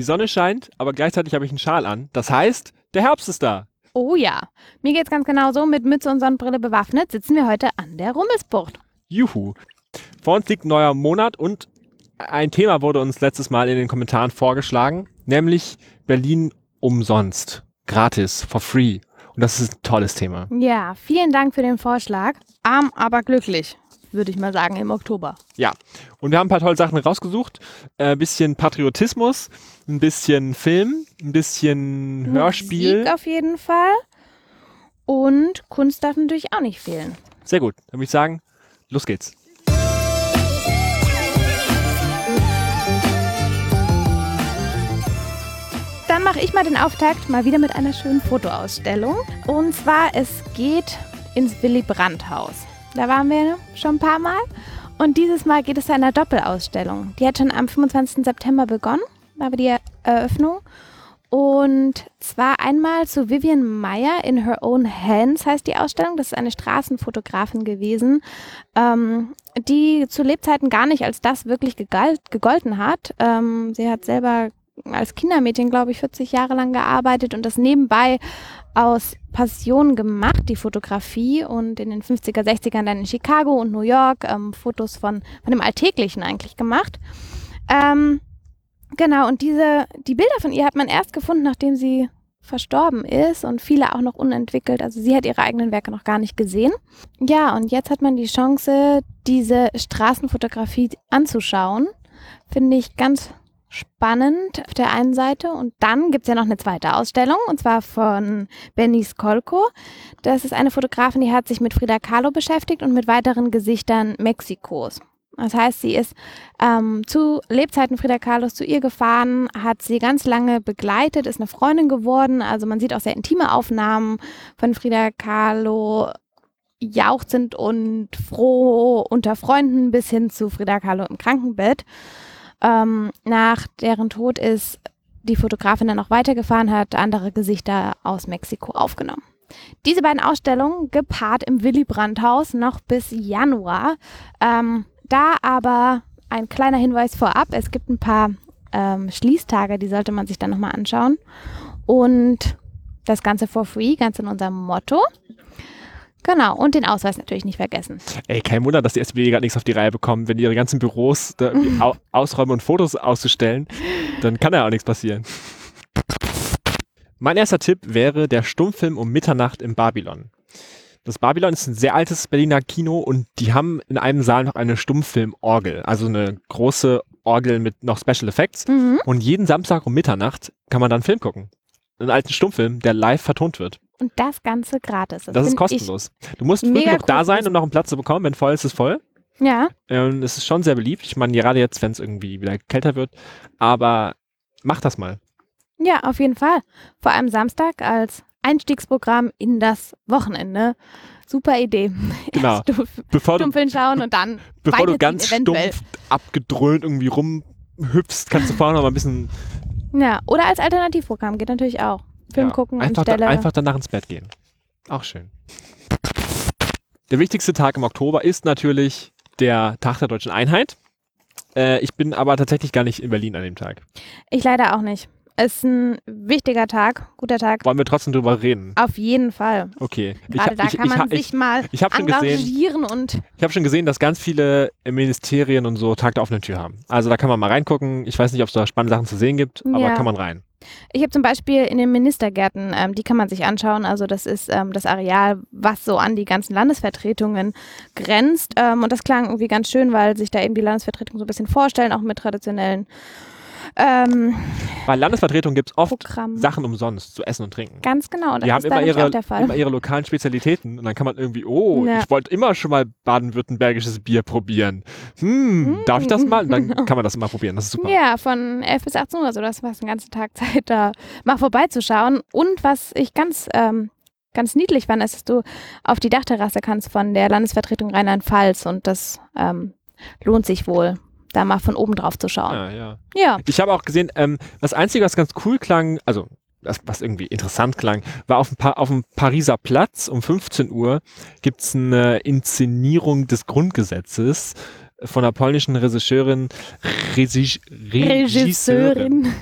Die Sonne scheint, aber gleichzeitig habe ich einen Schal an. Das heißt, der Herbst ist da. Oh ja, mir geht's ganz genau so. Mit Mütze und Sonnenbrille bewaffnet sitzen wir heute an der Rummelsbucht. Juhu. Vor uns liegt ein neuer Monat und ein Thema wurde uns letztes Mal in den Kommentaren vorgeschlagen, nämlich Berlin umsonst, gratis, for free. Und das ist ein tolles Thema. Ja, vielen Dank für den Vorschlag. Arm, aber glücklich, würde ich mal sagen, im Oktober. Ja, und wir haben ein paar tolle Sachen rausgesucht. Ein äh, bisschen Patriotismus, ein bisschen Film, ein bisschen Hörspiel. Musik auf jeden Fall. Und Kunst darf natürlich auch nicht fehlen. Sehr gut. Dann würde ich sagen, los geht's. Dann mache ich mal den Auftakt mal wieder mit einer schönen Fotoausstellung. Und zwar, es geht ins Willy Brandt Haus. Da waren wir schon ein paar Mal. Und dieses Mal geht es zu einer Doppelausstellung. Die hat schon am 25. September begonnen. War die Eröffnung. Und zwar einmal zu Vivian Meyer in Her Own Hands heißt die Ausstellung. Das ist eine Straßenfotografin gewesen, ähm, die zu Lebzeiten gar nicht als das wirklich gegolten hat. Ähm, sie hat selber als Kindermädchen, glaube ich, 40 Jahre lang gearbeitet und das nebenbei aus Passion gemacht, die Fotografie und in den 50er, 60ern dann in Chicago und New York ähm, Fotos von, von dem Alltäglichen eigentlich gemacht. Ähm, genau, und diese, die Bilder von ihr hat man erst gefunden, nachdem sie verstorben ist und viele auch noch unentwickelt. Also sie hat ihre eigenen Werke noch gar nicht gesehen. Ja, und jetzt hat man die Chance, diese Straßenfotografie anzuschauen. Finde ich ganz spannend auf der einen Seite. Und dann gibt es ja noch eine zweite Ausstellung, und zwar von Benny Skolko. Das ist eine Fotografin, die hat sich mit Frida Kahlo beschäftigt und mit weiteren Gesichtern Mexikos. Das heißt, sie ist ähm, zu Lebzeiten Frida Kahlos zu ihr gefahren, hat sie ganz lange begleitet, ist eine Freundin geworden. Also man sieht auch sehr intime Aufnahmen von Frida Kahlo jauchzend und froh unter Freunden bis hin zu Frida Kahlo im Krankenbett. Ähm, nach deren Tod ist die Fotografin dann noch weitergefahren, hat andere Gesichter aus Mexiko aufgenommen. Diese beiden Ausstellungen gepaart im Willy Brandt Haus noch bis Januar. Ähm, da aber ein kleiner Hinweis vorab, es gibt ein paar ähm, Schließtage, die sollte man sich dann nochmal anschauen. Und das Ganze for free, ganz in unserem Motto. Genau, und den Ausweis natürlich nicht vergessen. Ey, kein Wunder, dass die SBB gerade nichts auf die Reihe bekommen. Wenn die ihre ganzen Büros au ausräumen und Fotos auszustellen, dann kann ja auch nichts passieren. Mein erster Tipp wäre der Stummfilm um Mitternacht im Babylon. Das Babylon ist ein sehr altes Berliner Kino und die haben in einem Saal noch eine Stummfilmorgel, also eine große Orgel mit noch Special Effects. Mhm. Und jeden Samstag um Mitternacht kann man dann einen Film gucken. Einen alten Stummfilm, der live vertont wird. Und das Ganze gratis. Das, das ist kostenlos. Du musst wirklich noch da sein, um noch einen Platz zu bekommen. Wenn voll ist, ist voll. Ja. Und es ist schon sehr beliebt. Ich meine, gerade jetzt, wenn es irgendwie wieder kälter wird. Aber mach das mal. Ja, auf jeden Fall. Vor allem Samstag als Einstiegsprogramm in das Wochenende. Super Idee. Genau. bevor du, Stummfilm schauen und dann Bevor du ganz stumpf abgedröhnt irgendwie rumhüpfst, kannst du vorher noch mal ein bisschen... Ja, oder als Alternativprogramm geht natürlich auch. Film ja, gucken einfach, anstelle... Da, einfach danach ins Bett gehen. Auch schön. Der wichtigste Tag im Oktober ist natürlich der Tag der Deutschen Einheit. Äh, ich bin aber tatsächlich gar nicht in Berlin an dem Tag. Ich leider auch nicht ist ein wichtiger Tag, guter Tag. Wollen wir trotzdem drüber reden? Auf jeden Fall. Okay. Gerade ich, da ich, kann man ich, sich mal ich engagieren gesehen, und. Ich habe schon gesehen, dass ganz viele Ministerien und so Tag der offenen Tür haben. Also da kann man mal reingucken. Ich weiß nicht, ob es da spannende Sachen zu sehen gibt, aber ja. kann man rein. Ich habe zum Beispiel in den Ministergärten, ähm, die kann man sich anschauen. Also das ist ähm, das Areal, was so an die ganzen Landesvertretungen grenzt. Ähm, und das klang irgendwie ganz schön, weil sich da eben die Landesvertretungen so ein bisschen vorstellen, auch mit traditionellen ähm, Bei Landesvertretungen gibt es oft Programm. Sachen umsonst zu essen und trinken. Ganz genau. Die haben immer ihre, immer ihre lokalen Spezialitäten und dann kann man irgendwie, oh, ja. ich wollte immer schon mal baden-württembergisches Bier probieren. Hm, hm, darf ich das mal? Und dann genau. kann man das immer probieren. Das ist super. Ja, von 11 bis 18 Uhr, also das war den ganzen Tag Zeit, da mal vorbeizuschauen. Und was ich ganz ähm, ganz niedlich fand, ist, dass du auf die Dachterrasse kannst von der Landesvertretung Rheinland-Pfalz und das ähm, lohnt sich wohl da mal von oben drauf zu schauen. Ja, ja. ja. Ich habe auch gesehen, ähm, das Einzige, was ganz cool klang, also das, was irgendwie interessant klang, war auf dem, pa auf dem Pariser Platz um 15 Uhr gibt es eine Inszenierung des Grundgesetzes von einer polnischen Regisseurin, Regi Regisseurin,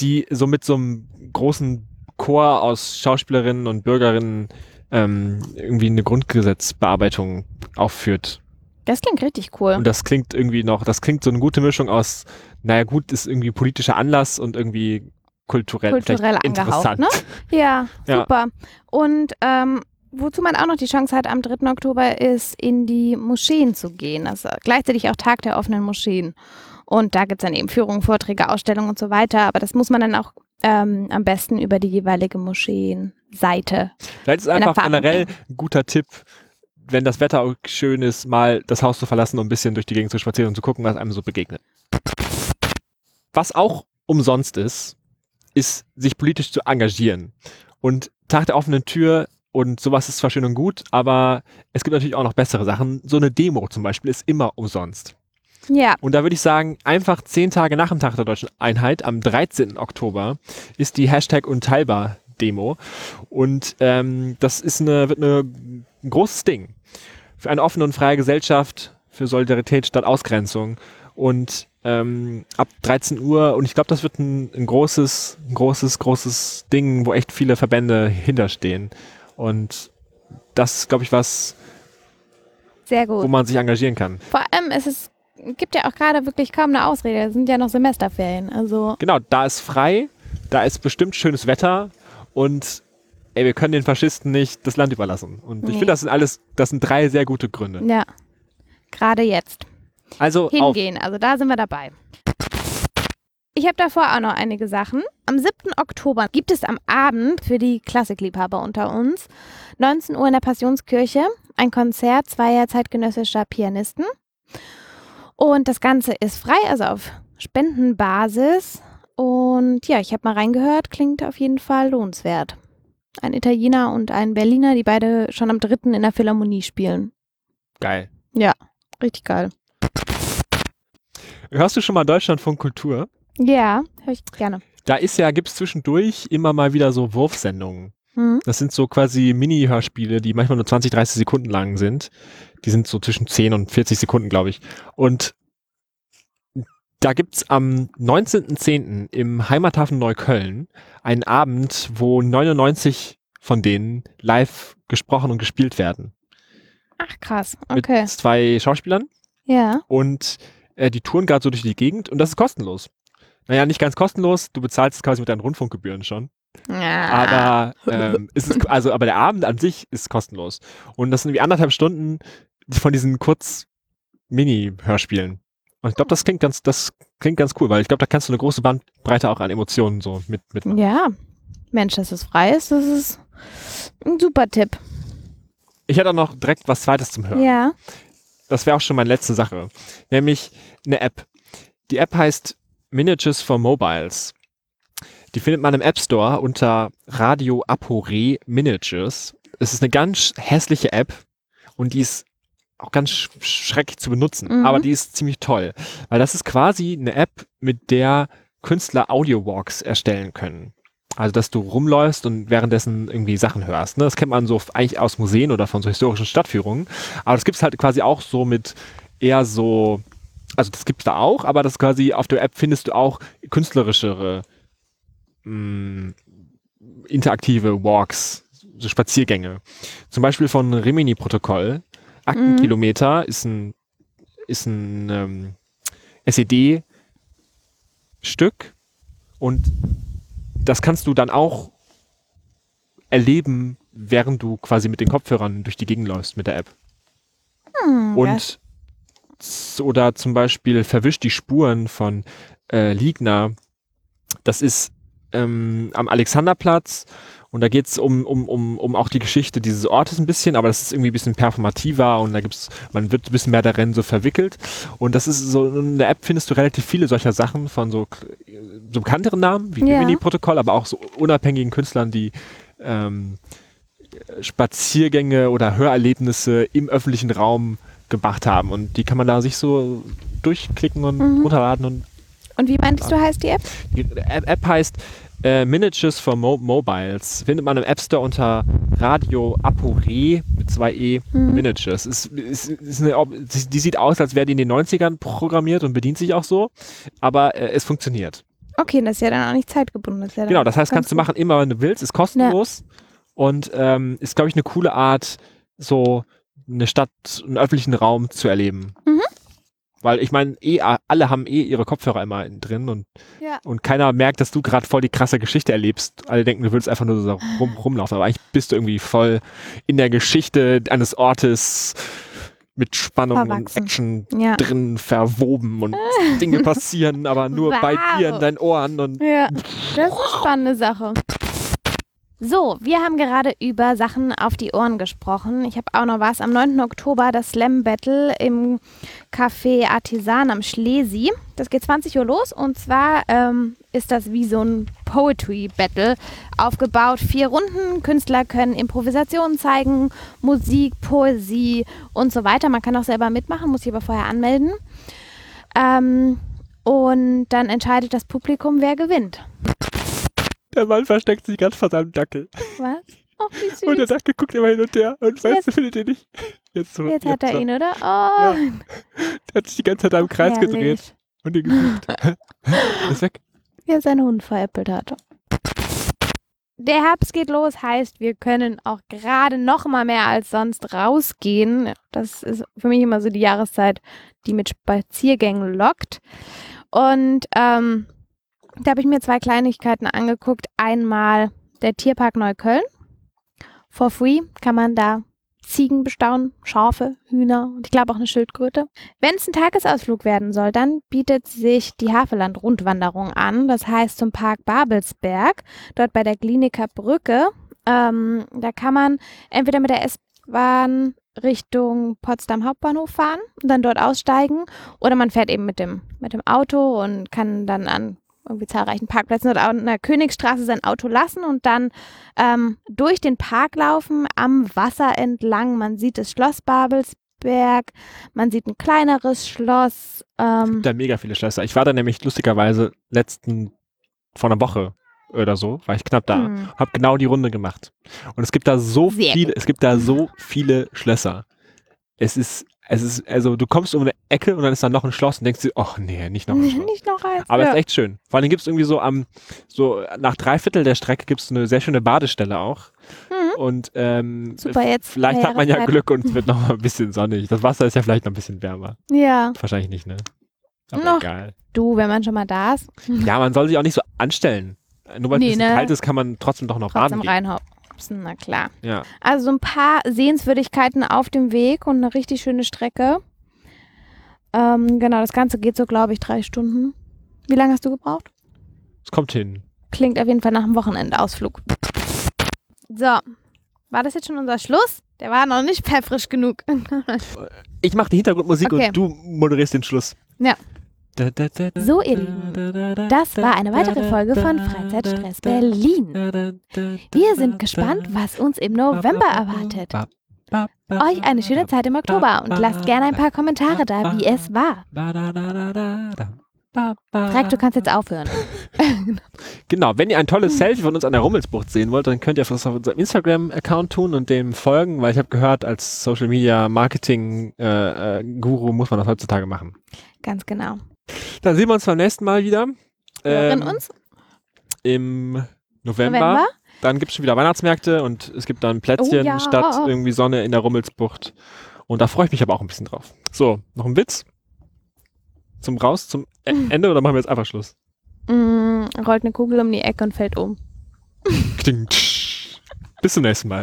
die so mit so einem großen Chor aus Schauspielerinnen und Bürgerinnen ähm, irgendwie eine Grundgesetzbearbeitung aufführt. Das klingt richtig cool. Und das klingt irgendwie noch, das klingt so eine gute Mischung aus, naja gut, ist irgendwie politischer Anlass und irgendwie kulturell, Kulturell interessant. ne? Ja, Ja. super. Und ähm, wozu man auch noch die Chance hat, am 3. Oktober ist, in die Moscheen zu gehen. Also gleichzeitig auch Tag der offenen Moscheen. Und da gibt es dann eben Führungen, Vorträge, Ausstellungen und so weiter. Aber das muss man dann auch ähm, am besten über die jeweilige Moscheenseite. Vielleicht ist in einfach generell ein guter Tipp, wenn das Wetter auch schön ist, mal das Haus zu verlassen und ein bisschen durch die Gegend zu spazieren und zu gucken, was einem so begegnet. Was auch umsonst ist, ist, sich politisch zu engagieren. Und Tag der offenen Tür und sowas ist zwar schön und gut, aber es gibt natürlich auch noch bessere Sachen. So eine Demo zum Beispiel ist immer umsonst. Ja, Und da würde ich sagen, einfach zehn Tage nach dem Tag der Deutschen Einheit, am 13. Oktober, ist die Hashtag Unteilbar Demo. Und ähm, das ist eine, wird eine, ein großes Ding. Für eine offene und freie Gesellschaft, für Solidarität statt Ausgrenzung. Und ähm, ab 13 Uhr, und ich glaube, das wird ein, ein großes, ein großes, großes Ding, wo echt viele Verbände hinterstehen. Und das ist, glaube ich, was, sehr wo gut. man sich engagieren kann. Vor allem ist es gibt ja auch gerade wirklich kaum eine Ausrede. Es sind ja noch Semesterferien. Also Genau, da ist frei, da ist bestimmt schönes Wetter und ey, wir können den Faschisten nicht das Land überlassen. Und ich Nee. finde, das sind alles, das sind drei sehr gute Gründe. ja, gerade jetzt. Also auf, hingehen. Also da sind wir dabei. Ich habe davor auch noch einige Sachen. Am 7. Oktober gibt es am Abend für die Klassikliebhaber unter uns 19 Uhr in der Passionskirche ein Konzert zweier zeitgenössischer Pianisten. Und das Ganze ist frei, also auf Spendenbasis. Und ja, ich habe mal reingehört, klingt auf jeden Fall lohnenswert. Ein Italiener und ein Berliner, die beide schon am 3. in der Philharmonie spielen. geil. Richtig geil. Hörst du schon mal Deutschlandfunk Kultur? Ja, höre ich gerne. Da ist ja, gibt's zwischendurch immer mal wieder so Wurfsendungen. Mhm. Das sind so quasi Mini-Hörspiele, die manchmal nur 20, 30 Sekunden lang sind. Die sind so zwischen 10 und 40 Sekunden, glaube ich. Und da gibt's am 19.10. im Heimathafen Neukölln einen Abend, wo 99 von denen live gesprochen und gespielt werden. Ach krass, okay. Mit zwei Schauspielern. Ja. Und äh, die touren gerade so durch die Gegend und das ist kostenlos. Naja, nicht ganz kostenlos, du bezahlst es quasi mit deinen Rundfunkgebühren schon. ja. Aber ähm, ist es, also aber der Abend an sich ist kostenlos. Und das sind irgendwie anderthalb Stunden von diesen kurz Mini-Hörspielen. Und ich glaube, das klingt ganz, das klingt ganz cool, weil ich glaube, da kannst du eine große Bandbreite auch an Emotionen so mit, mit Ja. Mensch, dass es frei ist, das ist ein super Tipp. Ich hätte auch noch direkt was zweites zum Hören. Ja. Das wäre auch schon meine letzte Sache. Nämlich eine App. Die App heißt Miniatures for Mobiles. Die findet man im App Store unter Radio Apore Miniatures. Es ist eine ganz hässliche App und die ist auch ganz sch schrecklich zu benutzen, Mhm. aber die ist ziemlich toll, weil das ist quasi eine App, mit der Künstler Audio-Walks erstellen können. Also, dass du rumläufst und währenddessen irgendwie Sachen hörst. Ne? Das kennt man so eigentlich aus Museen oder von so historischen Stadtführungen. Aber das gibt's halt quasi auch so mit eher so, also das gibt's da auch, aber das quasi auf der App findest du auch künstlerischere, mh, interaktive Walks, so Spaziergänge. Zum Beispiel von Rimini Protokoll. Aktenkilometer ist ein, ist ein ähm, SED-Stück und das kannst du dann auch erleben, während du quasi mit den Kopfhörern durch die Gegend läufst mit der App. Hm, Und oder zum Beispiel verwischt die Spuren von äh, Ligner. Das ist ähm, am Alexanderplatz und da geht's um, um, um, um auch die Geschichte dieses Ortes ein bisschen, aber das ist irgendwie ein bisschen performativer und da gibt's, man wird ein bisschen mehr darin so verwickelt. Und das ist so, in der App findest du relativ viele solcher Sachen von so, so bekannteren Namen wie Ja. Rimini-Protokoll, aber auch so unabhängigen Künstlern, die ähm, Spaziergänge oder Hörerlebnisse im öffentlichen Raum gemacht haben. Und die kann man da sich so durchklicken und Mhm. runterladen. Und Und wie meintest du, heißt die App? die App heißt Äh, Miniatures for Mo Mobiles. Findet man im App Store unter Radio Apore mit zwei E Mhm. Miniatures. Ist, ist, ist eine, die sieht aus, als wäre die in den 90ern programmiert und bedient sich auch so, aber äh, es funktioniert. Okay, das ist ja dann auch nicht zeitgebunden. Das ja Genau, das heißt, kannst du machen immer, wenn du willst, ist kostenlos und ähm, ist, glaube ich, eine coole Art, so eine Stadt, einen öffentlichen Raum zu erleben. Weil ich meine, eh, alle haben eh ihre Kopfhörer immer in- drin und, Ja. und keiner merkt, dass du gerade voll die krasse Geschichte erlebst. Alle denken, du würdest einfach nur so rum, rumlaufen, aber eigentlich bist du irgendwie voll in der Geschichte eines Ortes mit Spannung und Verwachsen. Action Ja. drin verwoben und Dinge passieren, aber nur bei dir in Wow. deinen Ohren und Ja, das ist eine spannende Sache. So, wir haben gerade über Sachen auf die Ohren gesprochen. Ich habe auch noch was. Am 9. Oktober das Slam Battle im Café Artisan am Schlesi. Das geht 20 Uhr los und zwar ähm, ist das wie so ein Poetry Battle aufgebaut. Vier Runden, Künstler können Improvisationen zeigen, Musik, Poesie und so weiter. Man kann auch selber mitmachen, muss sich aber vorher anmelden. Ähm, und dann entscheidet das Publikum, wer gewinnt. Der Mann versteckt sich ganz vor seinem Dackel. Was? Oh, wie Und der süß. Dackel guckt immer hin und her und weiß, Jetzt- du findet ihn nicht. Jetzt, so, Jetzt hat er so. ihn, oder? Oh, Der hat sich die ganze Zeit da im Kreis herrlich. gedreht und ihn gesucht. ist weg. Wie er seinen Hund veräppelt hat. Der Herbst geht los, heißt, wir können auch gerade noch mal mehr als sonst rausgehen. Das ist für mich immer so die Jahreszeit, die mit Spaziergängen lockt. Und ähm, da habe ich mir zwei Kleinigkeiten angeguckt. Einmal der Tierpark Neukölln. For free kann man da Ziegen bestaunen, Schafe, Hühner und ich glaube auch eine Schildkröte. Wenn es ein Tagesausflug werden soll, dann bietet sich die Havelland-Rundwanderung an. Das heißt zum Park Babelsberg, dort bei der Kliniker Brücke. Ähm, da kann man entweder mit der S-Bahn Richtung Potsdam Hauptbahnhof fahren und dann dort aussteigen oder man fährt eben mit dem, mit dem Auto und kann dann an irgendwie zahlreichen Parkplätzen oder an der Königsstraße sein Auto lassen und dann ähm, durch den Park laufen, am Wasser entlang. Man sieht das Schloss Babelsberg, man sieht ein kleineres Schloss. Ähm, Da mega viele Schlösser. Ich war da nämlich lustigerweise letzten, vor einer Woche oder so, war ich knapp da. hm. Hab genau die Runde gemacht. Und es gibt da so Sehr viele, es gibt da so viele Schlösser. Es ist, es ist, also du kommst um eine Ecke und dann ist da noch ein Schloss und denkst dir, ach nee, nicht noch ein Schloss. Nicht noch eins. Aber es ja. ist echt schön. Vor allem gibt es irgendwie so am, so nach drei Viertel der Strecke gibt es eine sehr schöne Badestelle auch. Mhm. Und ähm, Super, jetzt vielleicht hat man ja Jahreszeit. Glück und es wird noch mal ein bisschen sonnig. Das Wasser ist ja vielleicht noch ein bisschen wärmer. Ja, Wahrscheinlich nicht, ne? Aber Noch. egal. du, wenn man schon mal da ist, Ja, man soll sich auch nicht so anstellen. Nur weil Nee, es ne? kalt ist, kann man trotzdem doch noch trotzdem baden gehen. Na klar. Ja. Also so ein paar Sehenswürdigkeiten auf dem Weg und eine richtig schöne Strecke. Ähm, genau, das Ganze geht so, glaube ich, drei Stunden. Wie lange hast du gebraucht? Es kommt hin. Klingt auf jeden Fall nach einem Wochenendausflug. So, war das jetzt schon unser Schluss? Der war noch nicht pfeffrig genug. Ich mache die Hintergrundmusik Okay. und du moderierst den Schluss. Ja. So, ihr Lieben, da, da, da, Das war eine weitere Folge von Freizeitstress Berlin. Wir sind gespannt, was uns im November erwartet. Euch eine schöne Zeit im Oktober und lasst gerne ein paar Kommentare da, wie es war. Frag, du kannst jetzt aufhören. Genau, wenn ihr ein tolles Selfie von uns an der Rummelsbucht sehen wollt, dann könnt ihr das auf unserem Instagram-Account tun und dem folgen, weil ich habe gehört, als Social Media Marketing äh, äh, Guru muss man das heutzutage machen. Ganz genau. Dann sehen wir uns beim nächsten Mal wieder. Ähm, uns Im November. November. Dann gibt es schon wieder Weihnachtsmärkte und es gibt dann Plätzchen Oh ja. statt irgendwie Sonne in der Rummelsbucht. Und da freue ich mich aber auch ein bisschen drauf. So, noch ein Witz? Zum Raus, zum E- Ende oder machen wir jetzt einfach Schluss? Mm, rollt eine Kugel um die Ecke und fällt um. Kling, tsch. Bis zum nächsten Mal.